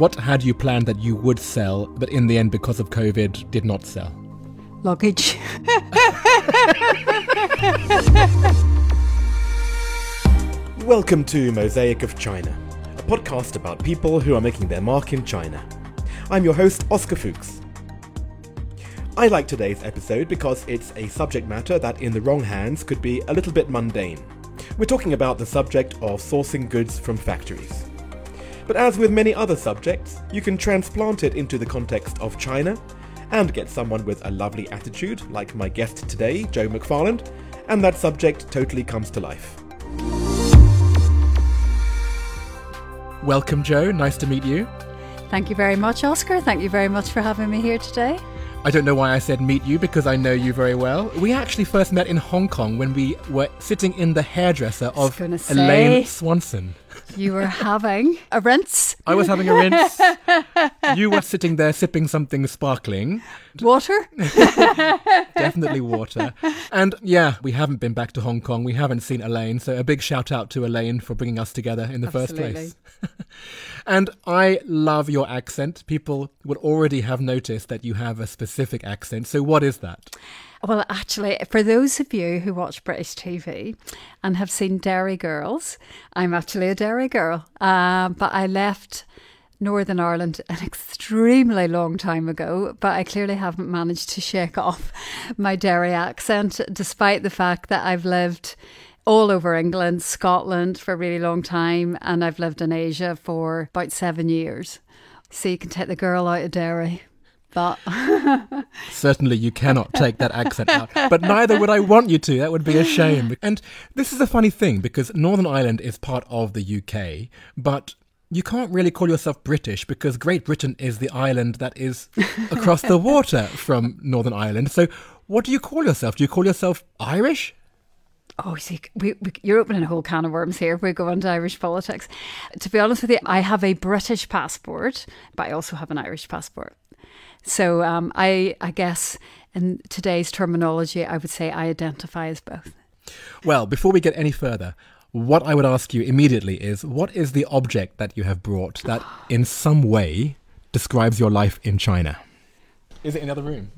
what had you planned that you would sell, but in the end, because of COVID, did not sell? Luggage. Welcome to Mosaic of China, a podcast about people who are making their mark in China. I'm your host, Oscar Fuchs. I like today's episode because it's a subject matter that, in the wrong hands, could be a little bit mundane. We're talking about the subject of sourcing goods from factories. But as with many other subjects, you can transplant it into the context of China and get someone with a lovely attitude, like my guest today, Joe McFarland, and that subject totally comes to life. Welcome, Joe. Nice to meet you. Thank you very much, Oscar. Thank you very much for having me here today. I don't know why I said meet you because I know you very well. We actually first met in Hong Kong when we were sitting in the hairdresser of Elaine Swanson. You were having a rinse. I was having a rinse. you were sitting there sipping something sparkling. Water? Definitely water. And yeah, we haven't been back to Hong Kong. We haven't seen Elaine. So a big shout out to Elaine for bringing us together in the Absolutely. first place. and I love your accent. People would already have noticed that you have a specific accent. So what is that? Well, actually, for those of you who watch British TV and have seen Derry Girls, I'm actually a Derry girl. Uh, but I left Northern Ireland an extremely long time ago, but I clearly haven't managed to shake off my Derry accent, despite the fact that I've lived all over England, Scotland for a really long time, and I've lived in Asia for about seven years. So you can take the girl out of Derry. But certainly you cannot take that accent out. But neither would I want you to. That would be a shame. And this is a funny thing because Northern Ireland is part of the UK, but you can't really call yourself British because Great Britain is the island that is across the water from Northern Ireland. So what do you call yourself? Do you call yourself Irish? Oh, see, we, we, you're opening a whole can of worms here if we go into Irish politics. To be honest with you, I have a British passport, but I also have an Irish passport. So um, I, I guess in today's terminology, I would say I identify as both. Well, before we get any further, what I would ask you immediately is what is the object that you have brought that in some way describes your life in China? Is it in the other room?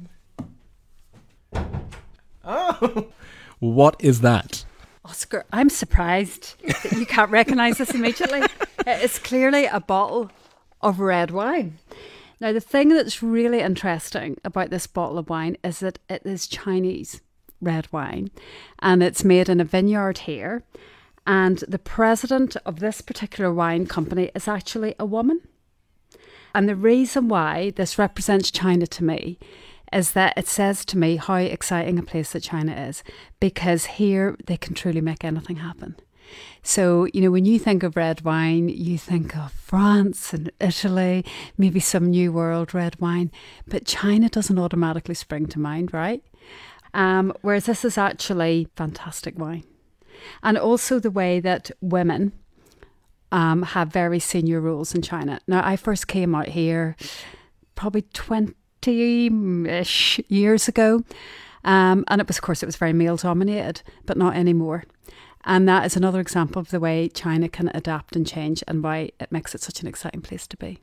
Oh! What is that? Oscar, I'm surprised that you can't recognize this immediately. It's clearly a bottle of red wine. Now, the thing that's really interesting about this bottle of wine is that it is Chinese red wine and it's made in a vineyard here. And the president of this particular wine company is actually a woman. And the reason why this represents China to me is that it says to me how exciting a place that China is because here they can truly make anything happen. So, you know, when you think of red wine, you think of France and Italy, maybe some New World red wine, but China doesn't automatically spring to mind, right? Um, whereas this is actually fantastic wine. And also the way that women um, have very senior roles in China. Now, I first came out here probably 20 ish years ago. Um, and it was, of course, it was very male dominated, but not anymore. And that is another example of the way China can adapt and change and why it makes it such an exciting place to be.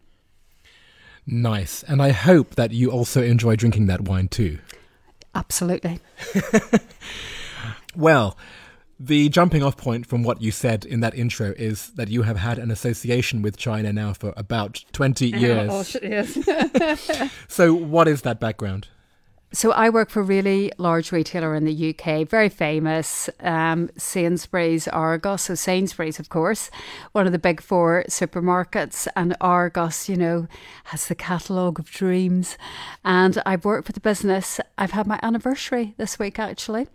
Nice. And I hope that you also enjoy drinking that wine too. Absolutely. well, the jumping off point from what you said in that intro is that you have had an association with China now for about 20 years. Oh, yes. so, what is that background? So I work for a really large retailer in the UK, very famous, um, Sainsbury's, Argos. So Sainsbury's, of course, one of the big four supermarkets, and Argos, you know, has the catalogue of dreams. And I've worked for the business. I've had my anniversary this week, actually.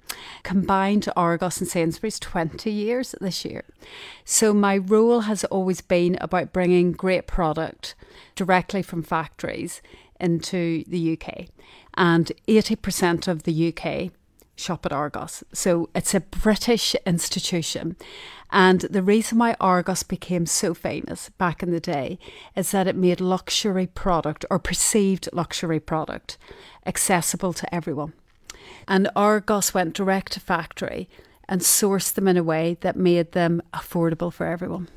Combined Argos and Sainsbury's, 20 years this year. So my role has always been about bringing great product directly from factories into the UK and 80% of the UK shop at Argos. So it's a British institution. And the reason why Argos became so famous back in the day is that it made luxury product or perceived luxury product accessible to everyone. And Argos went direct to factory and sourced them in a way that made them affordable for everyone.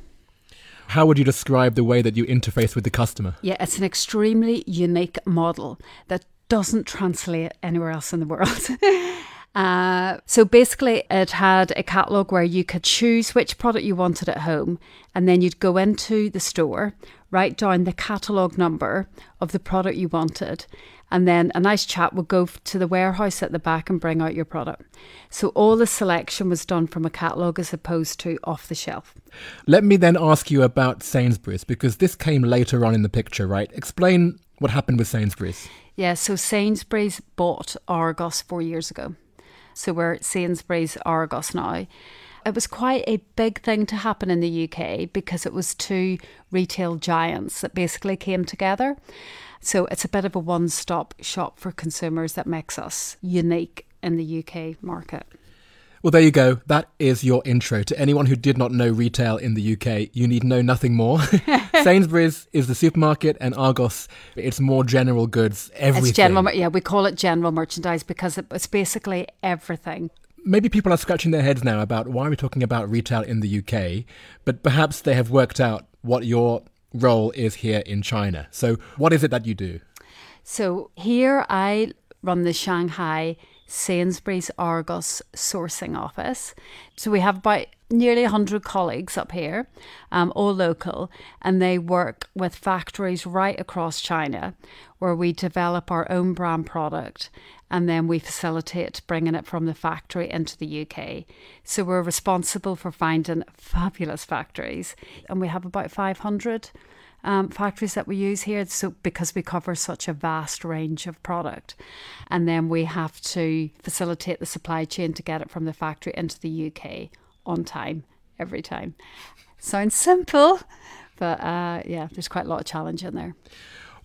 How would you describe the way that you interface with the customer? Yeah, it's an extremely unique model that doesn't translate anywhere else in the world. Uh, so basically, it had a catalogue where you could choose which product you wanted at home, and then you'd go into the store, write down the catalogue number of the product you wanted, and then a nice chap would go to the warehouse at the back and bring out your product. So all the selection was done from a catalogue as opposed to off the shelf. Let me then ask you about Sainsbury's because this came later on in the picture, right? Explain what happened with Sainsbury's. Yeah, so Sainsbury's bought Argos four years ago. So we're Sainsbury's Argos now. It was quite a big thing to happen in the UK because it was two retail giants that basically came together. So it's a bit of a one stop shop for consumers that makes us unique in the UK market. Well, there you go. That is your intro. To anyone who did not know retail in the UK, you need know nothing more. Sainsbury's is the supermarket, and Argos, it's more general goods, everything. It's general, yeah, we call it general merchandise because it's basically everything. Maybe people are scratching their heads now about why we're talking about retail in the UK, but perhaps they have worked out what your role is here in China. So, what is it that you do? So, here I run the Shanghai Sainsbury's Argos sourcing office. So, we have about nearly 100 colleagues up here, um, all local, and they work with factories right across China where we develop our own brand product and then we facilitate bringing it from the factory into the UK. So we're responsible for finding fabulous factories, and we have about 500 um, factories that we use here. So because we cover such a vast range of product, and then we have to facilitate the supply chain to get it from the factory into the UK on time every time. Sounds simple, but uh, yeah, there's quite a lot of challenge in there.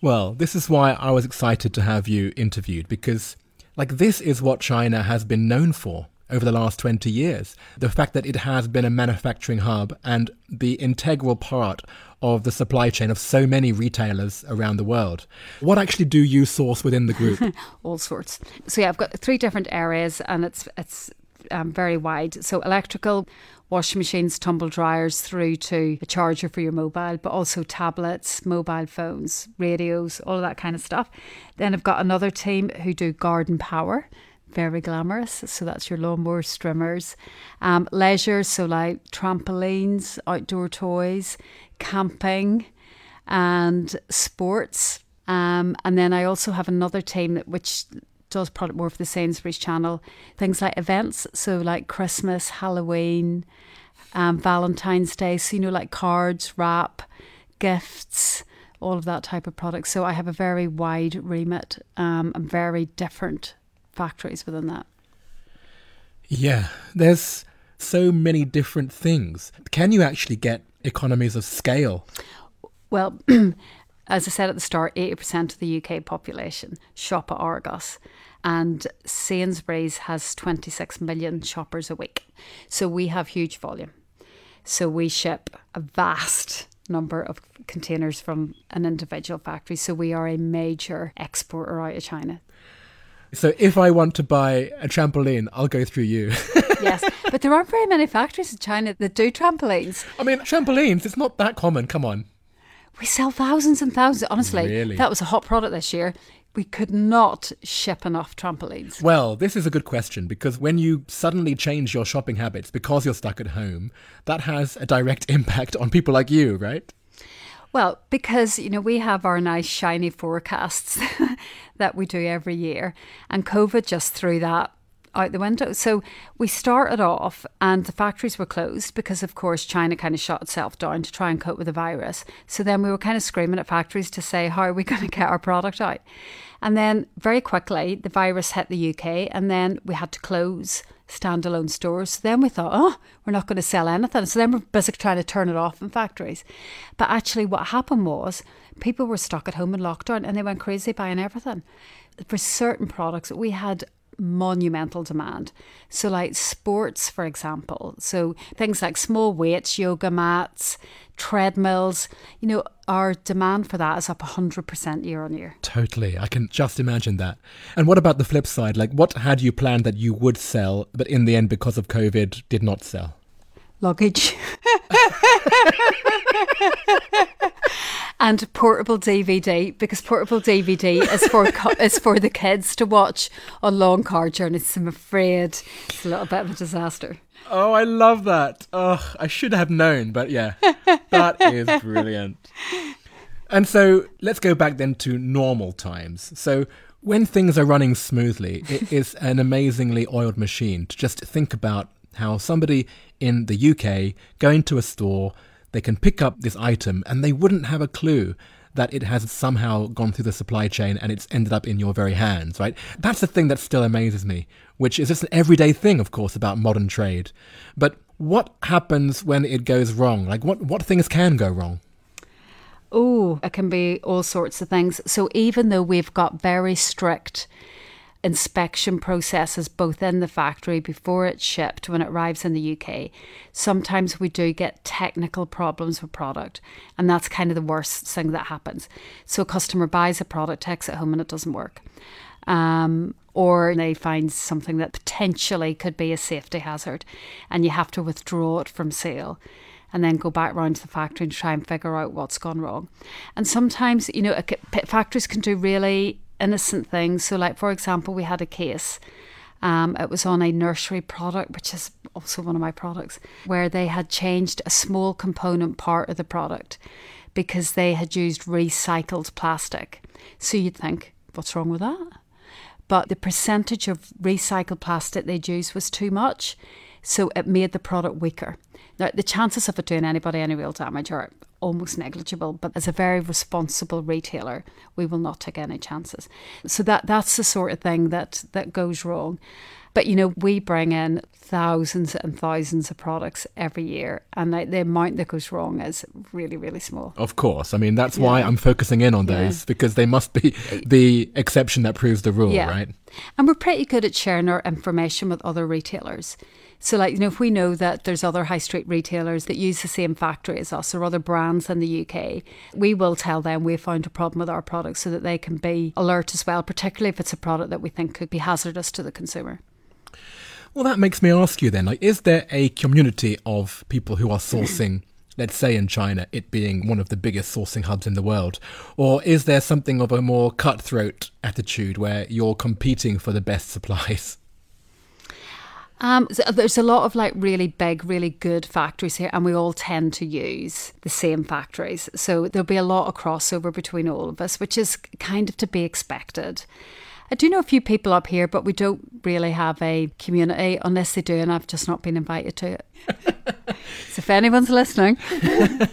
Well, this is why I was excited to have you interviewed because like, this is what China has been known for over the last 20 years. The fact that it has been a manufacturing hub and the integral part of the supply chain of so many retailers around the world. What actually do you source within the group? All sorts. So yeah, I've got three different areas and it's it's um, very wide. So electrical, washing machines, tumble dryers, through to a charger for your mobile, but also tablets, mobile phones, radios, all of that kind of stuff. Then I've got another team who do garden power. Very glamorous. So that's your lawnmower trimmers. Um, leisure, so like trampolines, outdoor toys, camping, and sports. Um, and then I also have another team that which does product more for the Sainsbury's channel. Things like events, so like Christmas, Halloween, um, Valentine's Day, so you know, like cards, wrap, gifts, all of that type of product. So I have a very wide remit um, and very different factories within that. Yeah, there's so many different things. Can you actually get economies of scale? Well, as I said at the start, 80% of the UK population shop at Argos, and Sainsbury's has 26 million shoppers a week. So we have huge volume. So we ship a vast number of containers from an individual factory. So we are a major exporter out of China. So if I want to buy a trampoline, I'll go through you. yes, but there aren't very many factories in China that do trampolines. I mean, trampolines, it's not that common. Come on. We sell thousands and thousands. Honestly, really? that was a hot product this year. We could not ship enough trampolines. Well, this is a good question because when you suddenly change your shopping habits because you're stuck at home, that has a direct impact on people like you, right? Well, because, you know, we have our nice shiny forecasts that we do every year, and COVID just threw that out the window. So we started off, and the factories were closed because, of course, China kind of shut itself down to try and cope with the virus. So then we were kind of screaming at factories to say, how are we going to get our product out? And then very quickly, the virus hit the UK, and then we had to close standalone stores. So then we thought, oh, we're not going to sell anything. So then we're busy trying to turn it off in factories. But actually, what happened was people were stuck at home in lockdown and they went crazy buying everything. For certain products, we had monumental demand. So, like sports, for example, so things like small weights, yoga mats, treadmills, you know, our demand for that is up 100% year on year. Totally. I can just imagine that. And what about the flip side? Like, what had you planned that you would sell, but in the end, because of COVID, did not sell? Luggage. and portable DVD because portable DVD is for is for the kids to watch on long car journeys. I'm afraid it's a little bit of a disaster. Oh, I love that. Oh, I should have known, but yeah, that is brilliant. And so let's go back then to normal times. So when things are running smoothly, it is an amazingly oiled machine to just think about how somebody in the UK going to a store, they can pick up this item and they wouldn't have a clue that it has somehow gone through the supply chain and it's ended up in your very hands, right? That's the thing that still amazes me, which is just an everyday thing, of course, about modern trade. But what happens when it goes wrong? Like, what, what things can go wrong? Oh, it can be all sorts of things. So even though we've got very strict inspection processes both in the factory before it's shipped when it arrives in the UK, sometimes we do get technical problems with product. And that's kind of the worst thing that happens. So a customer buys a product, takes it home, and it doesn't work. Um, or they find something that potentially could be a safety hazard, and you have to withdraw it from sale and then go back round to the factory and try and figure out what's gone wrong. And sometimes, you know, factories can do really innocent things. So, like for example, we had a case. Um, it was on a nursery product, which is also one of my products, where they had changed a small component part of the product because they had used recycled plastic. So you'd think, what's wrong with that? But the percentage of recycled plastic they'd used was too much, so it made the product weaker. Now, the chances of it doing anybody any real damage are almost negligible, but as a very responsible retailer, we will not take any chances. So that that's the sort of thing that that goes wrong. But you know, we bring in thousands and thousands of products every year, and the, the amount that goes wrong is really, really small. Of course, I mean that's yeah. why I'm focusing in on those yeah. because they must be the exception that proves the rule, yeah. right? And we're pretty good at sharing our information with other retailers. So, like, you know, if we know that there's other high street retailers that use the same factory as us or other brands in the UK, we will tell them we found a problem with our product so that they can be alert as well, particularly if it's a product that we think could be hazardous to the consumer. Well, that makes me ask you then, like, is there a community of people who are sourcing? let's say in China, it being one of the biggest sourcing hubs in the world? Or is there something of a more cutthroat attitude where you're competing for the best supplies? Um, so there's a lot of like really big, really good factories here, and we all tend to use the same factories. So there'll be a lot of crossover between all of us, which is kind of to be expected. I do know a few people up here, but we don't really have a community unless they do, and I've just not been invited to it. so if anyone's listening.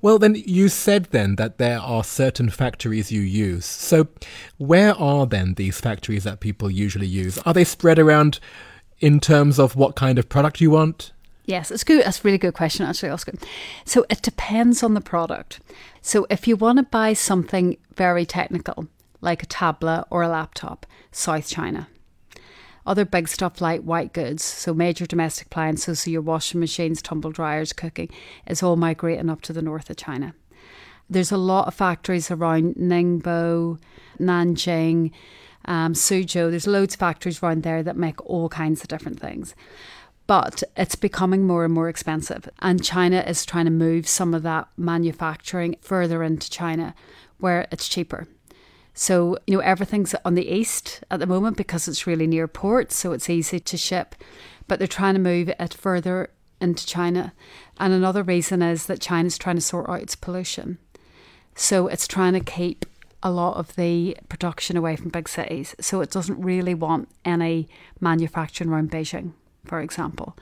Well, then you said then that there are certain factories you use. So, where are then these factories that people usually use? Are they spread around in terms of what kind of product you want? Yes, it's good. That's a really good question, actually, Oscar. So it depends on the product. So if you want to buy something very technical, like a tablet or a laptop, South China. Other big stuff like white goods, so major domestic appliances, so your washing machines, tumble dryers, cooking, is all migrating up to the north of China. There's a lot of factories around Ningbo, Nanjing, um, Suzhou. There's loads of factories around there that make all kinds of different things. But it's becoming more and more expensive. And China is trying to move some of that manufacturing further into China where it's cheaper. So, you know, everything's on the east at the moment because it's really near ports, so it's easy to ship. But they're trying to move it further into China. And another reason is that China's trying to sort out its pollution. So it's trying to keep a lot of the production away from big cities. So it doesn't really want any manufacturing around Beijing, for example.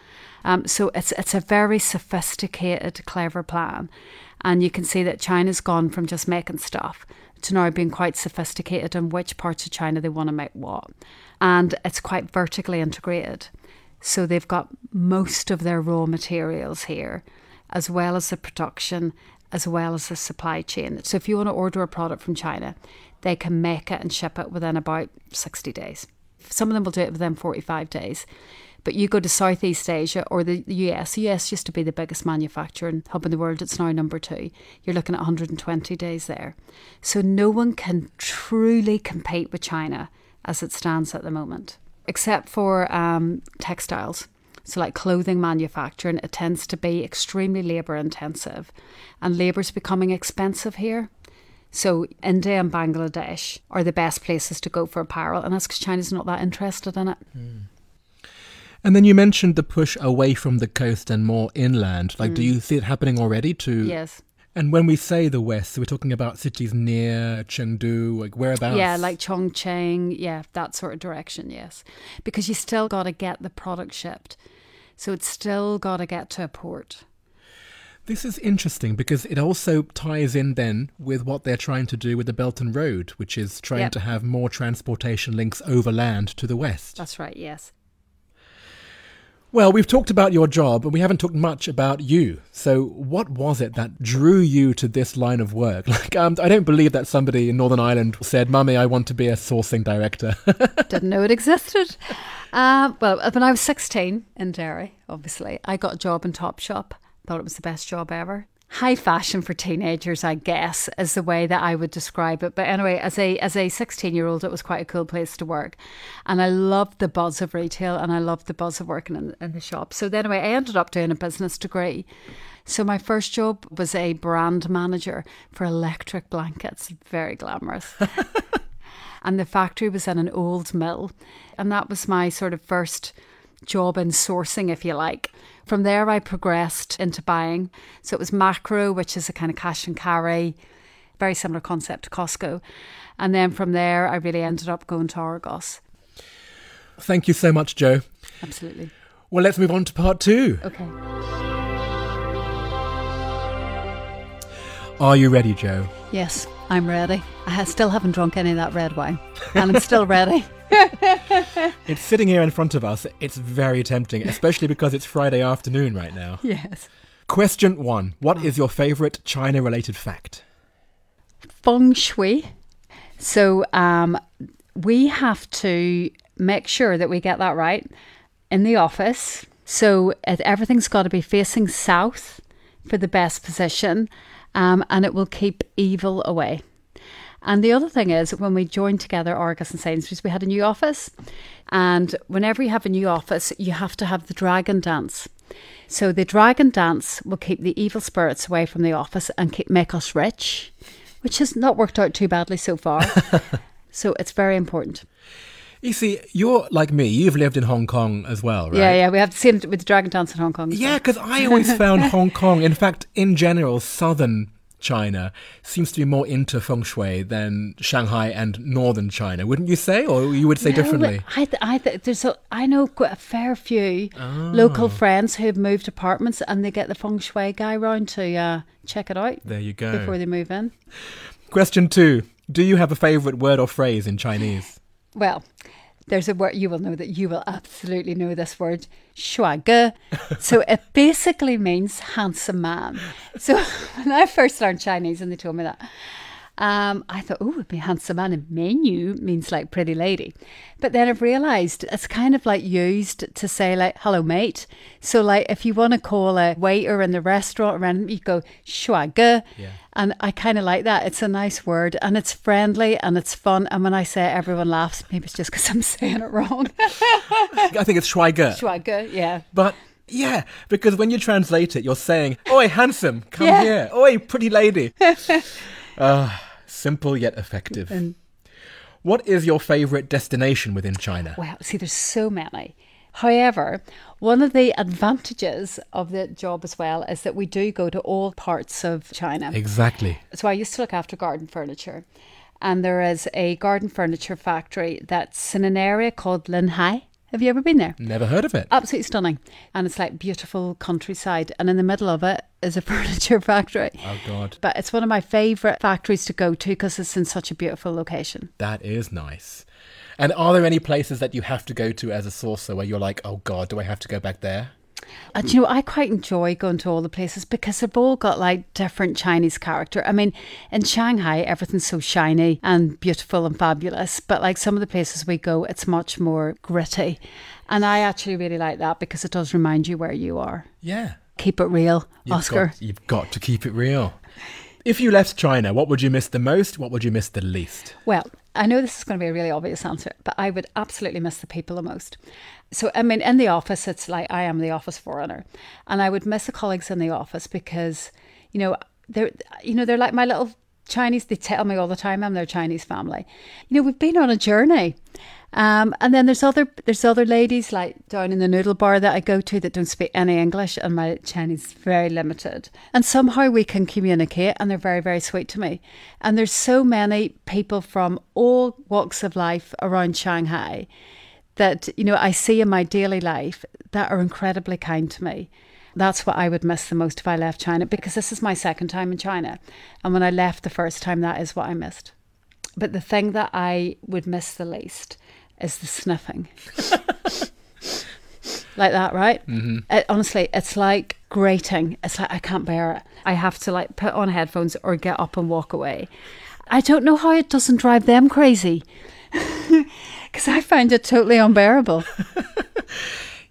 Um, so it's it's a very sophisticated, clever plan, and you can see that China's gone from just making stuff to now being quite sophisticated in which parts of China they want to make what, and it's quite vertically integrated. So they've got most of their raw materials here, as well as the production as well as the supply chain. So if you want to order a product from China, they can make it and ship it within about 60 days. Some of them will do it within 45 days. But you go to Southeast Asia or the US, the US used to be the biggest manufacturing hub in the world, it's now number two. You're looking at 120 days there. So no one can truly compete with China as it stands at the moment, except for um, textiles. So, like clothing manufacturing, it tends to be extremely labour intensive, and labour's becoming expensive here. So, India and Bangladesh are the best places to go for apparel, and that's because China's not that interested in it. And then you mentioned the push away from the coast and more inland. Like, do Mm. you see it happening already? To Yes. and when we say the west, so we're talking about cities near Chengdu, like whereabouts? Yeah, like Chongqing, yeah, that sort of direction, yes. Because you still got to get the product shipped. So it's still got to get to a port. This is interesting because it also ties in then with what they're trying to do with the Belt and Road, which is trying Yep. to have more transportation links overland to the west. That's right, yes. Well, we've talked about your job, but we haven't talked much about you. So, what was it that drew you to this line of work? Like, um, I don't believe that somebody in Northern Ireland said, "Mummy, I want to be a sourcing director." Didn't know it existed. Uh, well, when I was 16 in Derry, obviously, I got a job in Topshop. Thought it was the best job ever. High fashion for teenagers, I guess, is the way that I would describe it. But anyway, as a as a 16 year old, it was quite a cool place to work, and I loved the buzz of retail, and I loved the buzz of working in, in the shop. So then, anyway, I ended up doing a business degree. So my first job was a brand manager for electric blankets. Very glamorous and the factory was in an old mill. And that was my sort of first job in sourcing, if you like. From there, I progressed into buying. So it was Makro, which is a kind of cash and carry, very similar concept to Costco. And then from there, I really ended up going to Argos. Thank you so much, Joe. Absolutely. Well, let's move on to part two. Okay. Are you ready, Joe? Yes, I'm ready. I still haven't drunk any of that red wine, and I'm still ready. It's sitting here in front of us. It's very tempting, especially because it's Friday afternoon right now. Yes. Question one What is your favorite China related fact? feng shui. So um, we have to make sure that we get that right in the office. So everything's got to be facing south for the best position, um, and it will keep evil away. And the other thing is, when we joined together Argos and Sainsbury's, we had a new office. And whenever you have a new office, you have to have the dragon dance. So the dragon dance will keep the evil spirits away from the office and keep, make us rich, which has not worked out too badly so far. so it's very important. You see, you're like me. You've lived in Hong Kong as well, right? Yeah, yeah, we have the same with the dragon dance in Hong Kong. Yeah, well. because I always found Hong Kong, in fact, in general, southern China seems to be more into feng shui than Shanghai and northern China, wouldn't you say? Or you would say No, differently? I, th- I th- there's a, I know quite a fair few local friends who have moved apartments and they get the feng shui guy round to uh, check it out There you go. before they move in. Question two Do you have a favorite word or phrase in Chinese? Well, there's a word you will know that you will absolutely know this word, shuaige. so it basically means handsome man. So when I first learned Chinese and they told me that, um, I thought, oh, it'd be handsome man. And menu means like pretty lady. But then I've realised it's kind of like used to say like, hello, mate. So like if you want to call a waiter in the restaurant around, you go, shuaige. Yeah. And I kind of like that. It's a nice word and it's friendly and it's fun. And when I say it, everyone laughs. Maybe it's just because I'm saying it wrong. I think it's Schweiger. Schwager, yeah. But yeah, because when you translate it, you're saying, Oi, handsome, come Yeah. here. Oi, pretty lady. Ah, simple yet effective. And What is your favorite destination within China? well, see, there's so many. However, one of the advantages of the job as well is that we do go to all parts of China. Exactly. So I used to look after garden furniture. And there is a garden furniture factory that's in an area called Linhai. Have you ever been there? Never heard of it. Absolutely stunning. And it's like beautiful countryside. And in the middle of it is a furniture factory. Oh, God. But it's one of my favourite factories to go to because it's in such a beautiful location. That is nice. And are there any places that you have to go to as a sourcer where you're like, oh God, do I have to go back there? Uh, and you know, I quite enjoy going to all the places because they've all got like different Chinese character. I mean, in Shanghai, everything's so shiny and beautiful and fabulous. But like some of the places we go, it's much more gritty. And I actually really like that because it does remind you where you are. Yeah. Keep it real, You've Oscar. Got, you've got to keep it real. If you left China, what would you miss the most? What would you miss the least? Well, I know this is going to be a really obvious answer, but I would absolutely miss the people the most. So, I mean, in the office, it's like I am the office foreigner, and I would miss the colleagues in the office because, you know, they're, you know, they're like my little Chinese. They tell me all the time I'm their Chinese family. You know, we've been on a journey, um, and then there's other there's other ladies like down in the noodle bar that I go to that don't speak any English, and my Chinese is very limited. And somehow we can communicate, and they're very very sweet to me. And there's so many people from all walks of life around Shanghai that you know I see in my daily life that are incredibly kind to me. That's what I would miss the most if I left China because this is my second time in China, and when I left the first time, that is what I missed. But the thing that I would miss the least is the sniffing. like that, right? Mm-hmm. It, honestly, it's like grating. It's like I can't bear it. I have to like put on headphones or get up and walk away. I don't know how it doesn't drive them crazy because I find it totally unbearable.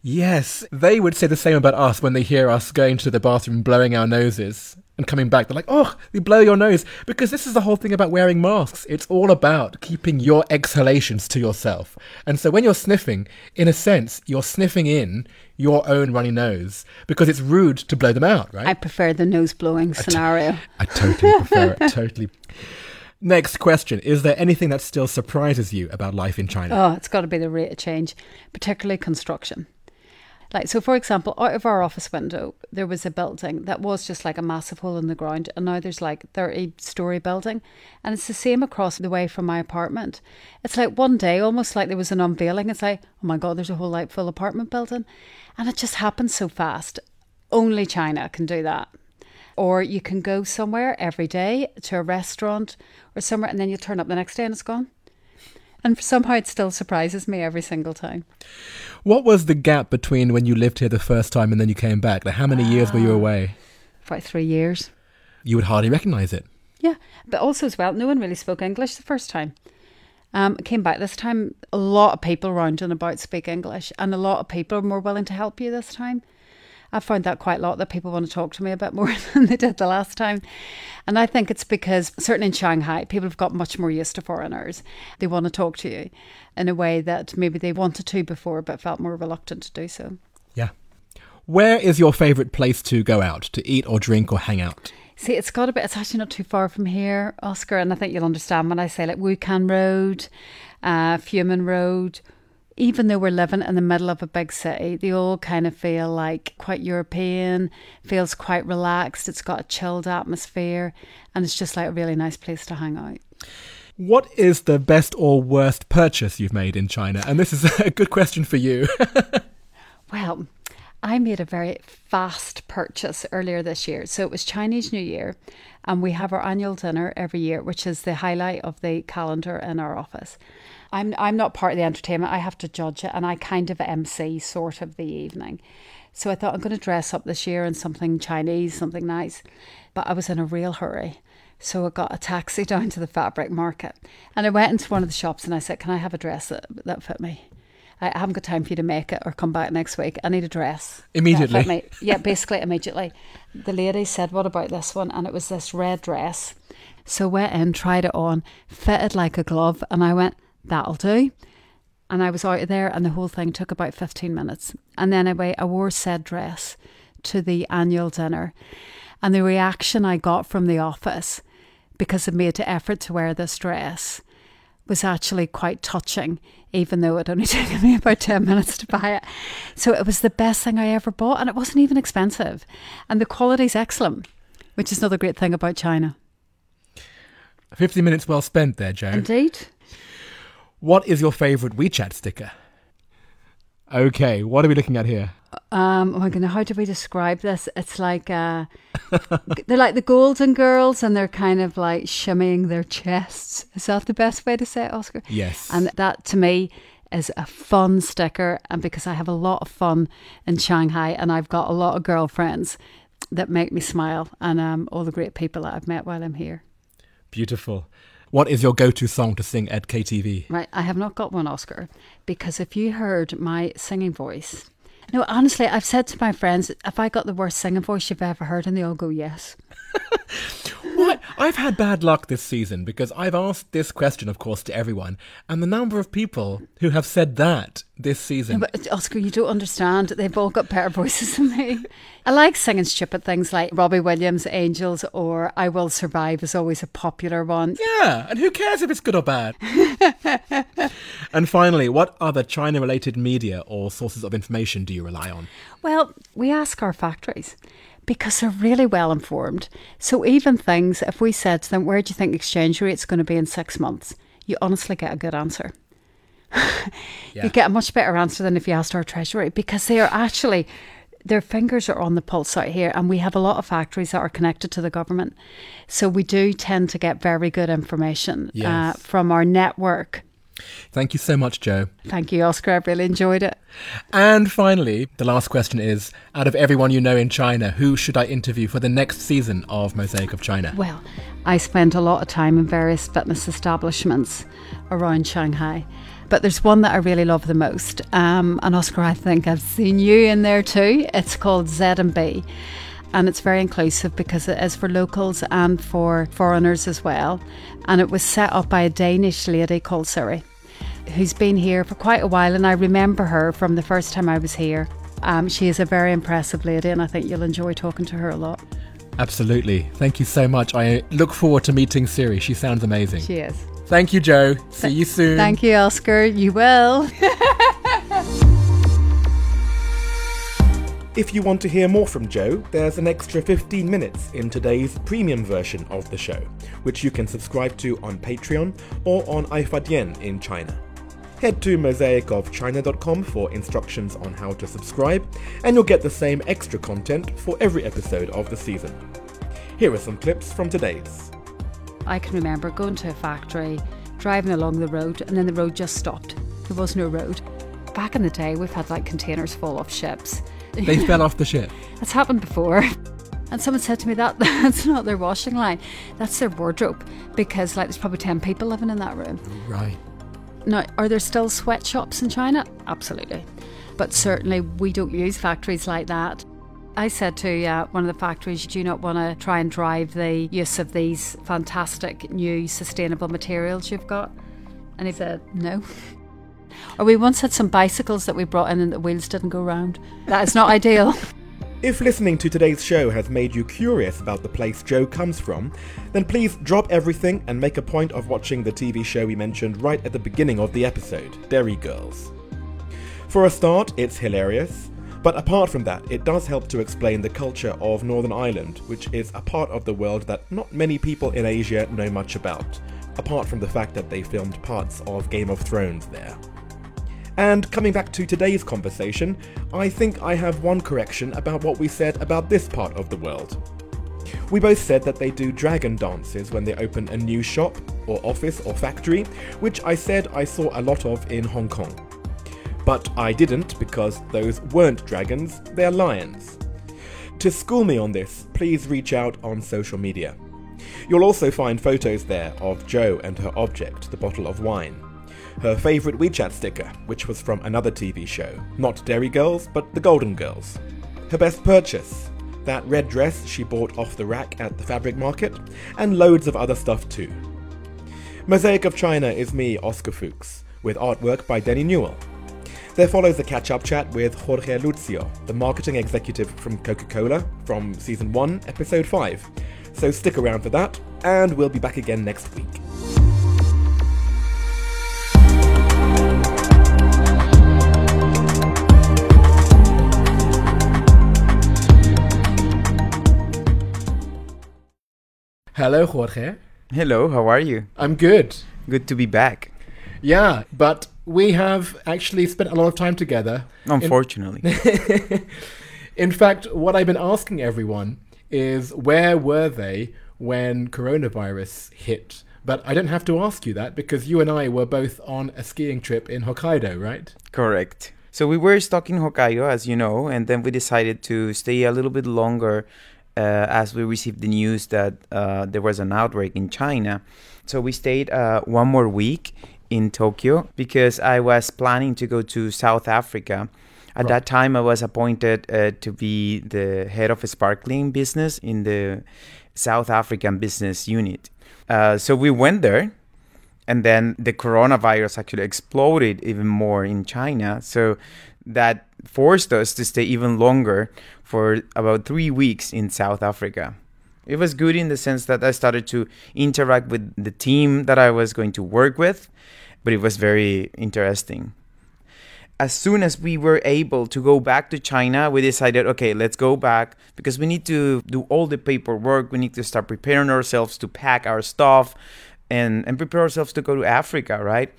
Yes, they would say the same about us when they hear us going to the bathroom, blowing our noses, and coming back. They're like, oh, you blow your nose. Because this is the whole thing about wearing masks. It's all about keeping your exhalations to yourself. And so when you're sniffing, in a sense, you're sniffing in your own runny nose because it's rude to blow them out, right? I prefer the nose blowing scenario. I totally prefer it. Totally. Next question. Is there anything that still surprises you about life in China? Oh, it's got to be the rate of change, particularly construction. Like, so for example, out of our office window, there was a building that was just like a massive hole in the ground, and now there's like 30 story building, and it's the same across the way from my apartment. It's like one day, almost like there was an unveiling. It's like, oh my God, there's a whole light full apartment building. And it just happens so fast. Only China can do that. Or you can go somewhere every day to a restaurant or somewhere, and then you turn up the next day and it's gone. And somehow it still surprises me every single time. What was the gap between when you lived here the first time and then you came back? Like, how many years were you Ah. away? About three years. You would hardly recognize it. Yeah, but also as well, no one really spoke English the first time. Um, came back this time. A lot of people around and about speak English, and a lot of people are more willing to help you this time. I found that quite a lot that people want to talk to me a bit more than they did the last time. And I think it's because, certainly in Shanghai, people have got much more used to foreigners. They want to talk to you in a way that maybe they wanted to before but felt more reluctant to do so. Yeah. Where is your favorite place to go out to eat or drink or hang out? See, it's got a bit, it's actually not too far from here, Oscar, and I think you'll understand when I say like Wukang Road, uh, Fumin Road. Even though we're living in the middle of a big city, they all kind of feel like quite European, feels quite relaxed. It's got a chilled atmosphere, and it's just like a really nice place to hang out. What is the best or worst purchase you've made in China? And this is a good question for you. Well, I made a very fast purchase earlier this year. So it was Chinese New Year, and we have our annual dinner every year, which is the highlight of the calendar in our office. I'm I'm not part of the entertainment. I have to judge it, and I kind of MC sort of the evening. So I thought I'm going to dress up this year in something Chinese, something nice. But I was in a real hurry. So I got a taxi down to the fabric market. And I went into one of the shops and I said, Can I have a dress that, that fit me? I haven't got time for you to make it or come back next week. I need a dress. Immediately. fit me." Yeah, basically immediately. The lady said, What about this one? And it was this red dress. So went in, tried it on, fitted like a glove, and I went, That'll do. And I was out of there, and the whole thing took about 15 minutes. And then anyway, I wore said dress to the annual dinner. And the reaction I got from the office, because I made the effort to wear this dress, was actually quite touching, even though it only took me about 10 minutes to buy it. So it was the best thing I ever bought, and it wasn't even expensive. And the quality's excellent, which is another great thing about China. 50 minutes well spent there, Joe. Indeed. What is your favorite WeChat sticker? Okay, what are we looking at here? Um, oh my goodness, how do we describe this? It's like uh, they're like the Golden Girls, and they're kind of like shimmying their chests. Is that the best way to say it, Oscar? Yes. And that to me is a fun sticker, and because I have a lot of fun in Shanghai, and I've got a lot of girlfriends that make me smile, and um, all the great people that I've met while I'm here. Beautiful. What is your go to song to sing at KTV? Right, I have not got one Oscar because if you heard my singing voice, no, honestly, I've said to my friends, if I got the worst singing voice you've ever heard, and they all go yes. What? I've had bad luck this season because I've asked this question, of course, to everyone, and the number of people who have said that this season. But uh, Oscar, you don't understand. They've all got better voices than me. I like singing stupid things like Robbie Williams' Angels or I Will Survive is always a popular one. Yeah, and who cares if it's good or bad? and finally, what other China related media or sources of information do you rely on? Well, we ask our factories because they're really well informed. So even things, if we said to them, where do you think exchange rate's going to be in six months? You honestly get a good answer. Yeah. You get a much better answer than if you asked our treasury because they are actually their fingers are on the pulse out here and we have a lot of factories that are connected to the government. So we do tend to get very good information uh, from our network. Thank you so much, Joe. Thank you, Oscar. I've really enjoyed it. And finally, the last question is out of everyone you know in China, who should I interview for the next season of Mosaic of China? Well, I spent a lot of time in various fitness establishments around Shanghai, but there's one that I really love the most. Um, and Oscar, I think I've seen you in there too. It's called Z&B. And it's very inclusive because it is for locals and for foreigners as well. And it was set up by a Danish lady called Siri, who's been here for quite a while. And I remember her from the first time I was here. Um, she is a very impressive lady, and I think you'll enjoy talking to her a lot. Absolutely. Thank you so much. I look forward to meeting Siri. She sounds amazing. She is. Thank you, Joe. See you soon. Thank you, Oscar. You will. If you want to hear more from Joe, there's an extra 15 minutes in today's premium version of the show, which you can subscribe to on Patreon or on Aifadian in China. Head to mosaicofchina.com for instructions on how to subscribe, and you'll get the same extra content for every episode of the season. Here are some clips from today's. I can remember going to a factory, driving along the road, and then the road just stopped. There was no road. Back in the day, we've had like containers fall off ships. They fell off the ship. That's happened before. And someone said to me that that's not their washing line, that's their wardrobe because like there's probably 10 people living in that room. Right. Now, are there still sweatshops in China? Absolutely. But certainly we don't use factories like that. I said to uh, one of the factories, do you not want to try and drive the use of these fantastic new sustainable materials you've got? And he said, no. Or we once had some bicycles that we brought in and the wheels didn't go round. That is not ideal. If listening to today's show has made you curious about the place Joe comes from, then please drop everything and make a point of watching the TV show we mentioned right at the beginning of the episode, Derry Girls. For a start, it's hilarious, but apart from that, it does help to explain the culture of Northern Ireland, which is a part of the world that not many people in Asia know much about, apart from the fact that they filmed parts of Game of Thrones there. And coming back to today's conversation, I think I have one correction about what we said about this part of the world. We both said that they do dragon dances when they open a new shop, or office, or factory, which I said I saw a lot of in Hong Kong. But I didn't because those weren't dragons, they're lions. To school me on this, please reach out on social media. You'll also find photos there of Jo and her object, the bottle of wine. Her favourite WeChat sticker, which was from another TV show, not Derry Girls, but The Golden Girls. Her best purchase, that red dress she bought off the rack at the fabric market, and loads of other stuff too. Mosaic of China is me, Oscar Fuchs, with artwork by Denny Newell. There follows a catch up chat with Jorge Lucio, the marketing executive from Coca Cola, from season 1, episode 5. So stick around for that, and we'll be back again next week. Hello, Jorge. Hello, how are you? I'm good. Good to be back. Yeah, but we have actually spent a lot of time together. Unfortunately. In fact, what I've been asking everyone is where were they when coronavirus hit? But I don't have to ask you that because you and I were both on a skiing trip in Hokkaido, right? Correct. So we were stuck in Hokkaido, as you know, and then we decided to stay a little bit longer as we received the news that uh, there was an outbreak in China. So we stayed uh, one more week in Tokyo because I was planning to go to South Africa. At Right. that time, I was appointed uh, to be the head of a sparkling business in the South African business unit. Uh, so we went there, and then the coronavirus actually exploded even more in China. So that forced us to stay even longer for about three weeks in South Africa. It was good in the sense that I started to interact with the team that I was going to work with, but it was very interesting. As soon as we were able to go back to China, we decided, okay, let's go back because we need to do all the paperwork. We need to start preparing ourselves to pack our stuff and, and prepare ourselves to go to Africa, right?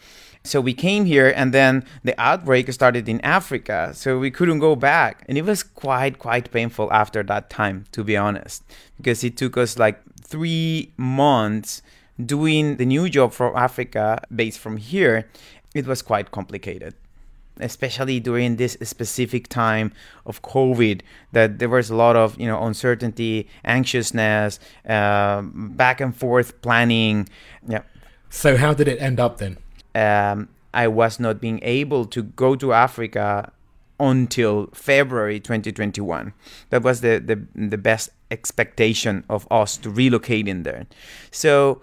So we came here and then the outbreak started in Africa. So we couldn't go back. And it was quite, quite painful after that time, to be honest, because it took us like three months doing the new job from Africa based from here. It was quite complicated especially during this specific time of COVID, that there was a lot of you know uncertainty, anxiousness, uh, back and forth planning. Yeah. So how did it end up then? Um, I was not being able to go to Africa until February 2021. That was the, the, the best expectation of us to relocate in there. So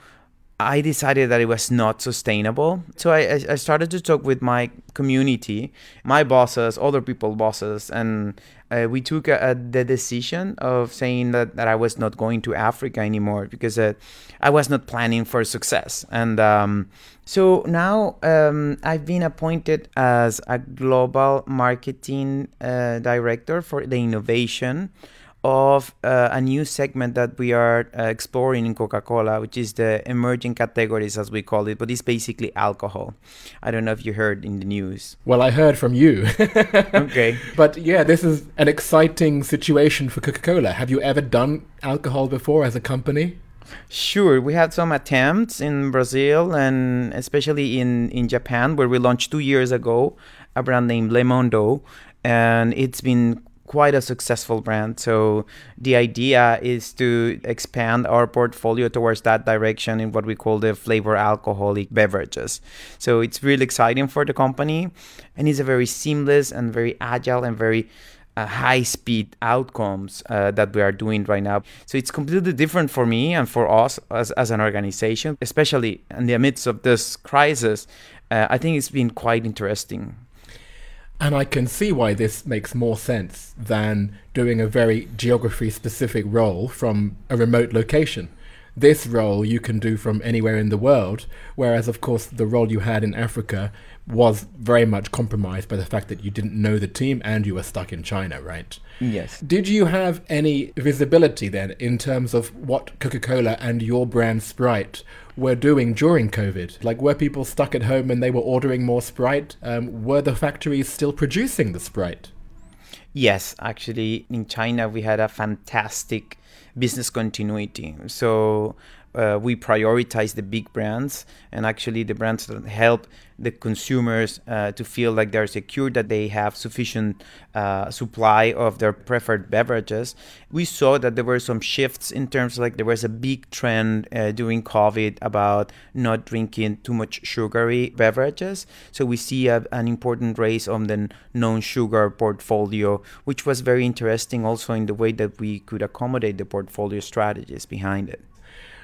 I decided that it was not sustainable. So I, I started to talk with my community, my bosses, other people bosses, and uh, we took the decision of saying that, that I was not going to Africa anymore because uh, I was not planning for success. And um, so now um, I've been appointed as a global marketing uh, director for the innovation of uh, a new segment that we are uh, exploring in Coca Cola, which is the emerging categories, as we call it, but it's basically alcohol. I don't know if you heard in the news. Well, I heard from you. okay. But yeah, this is an exciting situation for Coca Cola. Have you ever done alcohol before as a company? Sure, we had some attempts in Brazil and especially in, in Japan, where we launched two years ago a brand named Lemon-Dou, and it's been quite a successful brand. So the idea is to expand our portfolio towards that direction in what we call the flavor alcoholic beverages. So it's really exciting for the company, and it's a very seamless and very agile and very uh, high speed outcomes uh, that we are doing right now. So it's completely different for me and for us as, as an organization, especially in the midst of this crisis. Uh, I think it's been quite interesting. And I can see why this makes more sense than doing a very geography specific role from a remote location. This role you can do from anywhere in the world, whereas, of course, the role you had in Africa was very much compromised by the fact that you didn't know the team and you were stuck in China, right? Yes. Did you have any visibility then in terms of what Coca Cola and your brand Sprite were doing during COVID? Like, were people stuck at home and they were ordering more Sprite? Um, were the factories still producing the Sprite? Yes, actually, in China, we had a fantastic business continuity. So, uh, we prioritize the big brands and actually the brands that help the consumers uh, to feel like they're secure that they have sufficient uh, supply of their preferred beverages. We saw that there were some shifts in terms like there was a big trend uh, during covid about not drinking too much sugary beverages. So we see a, an important raise on the non-sugar portfolio which was very interesting also in the way that we could accommodate the portfolio strategies behind it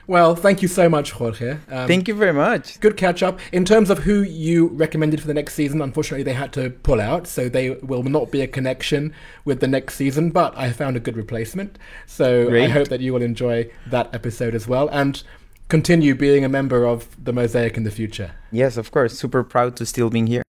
well, thank you so much, Jorge. Um, thank you very much. Good catch up. In terms of who you recommended for the next season, unfortunately, they had to pull out, so they will not be a connection with the next season, but I found a good replacement. So Great. I hope that you will enjoy that episode as well and continue being a member of the Mosaic in the future. Yes, of course. Super proud to still being here.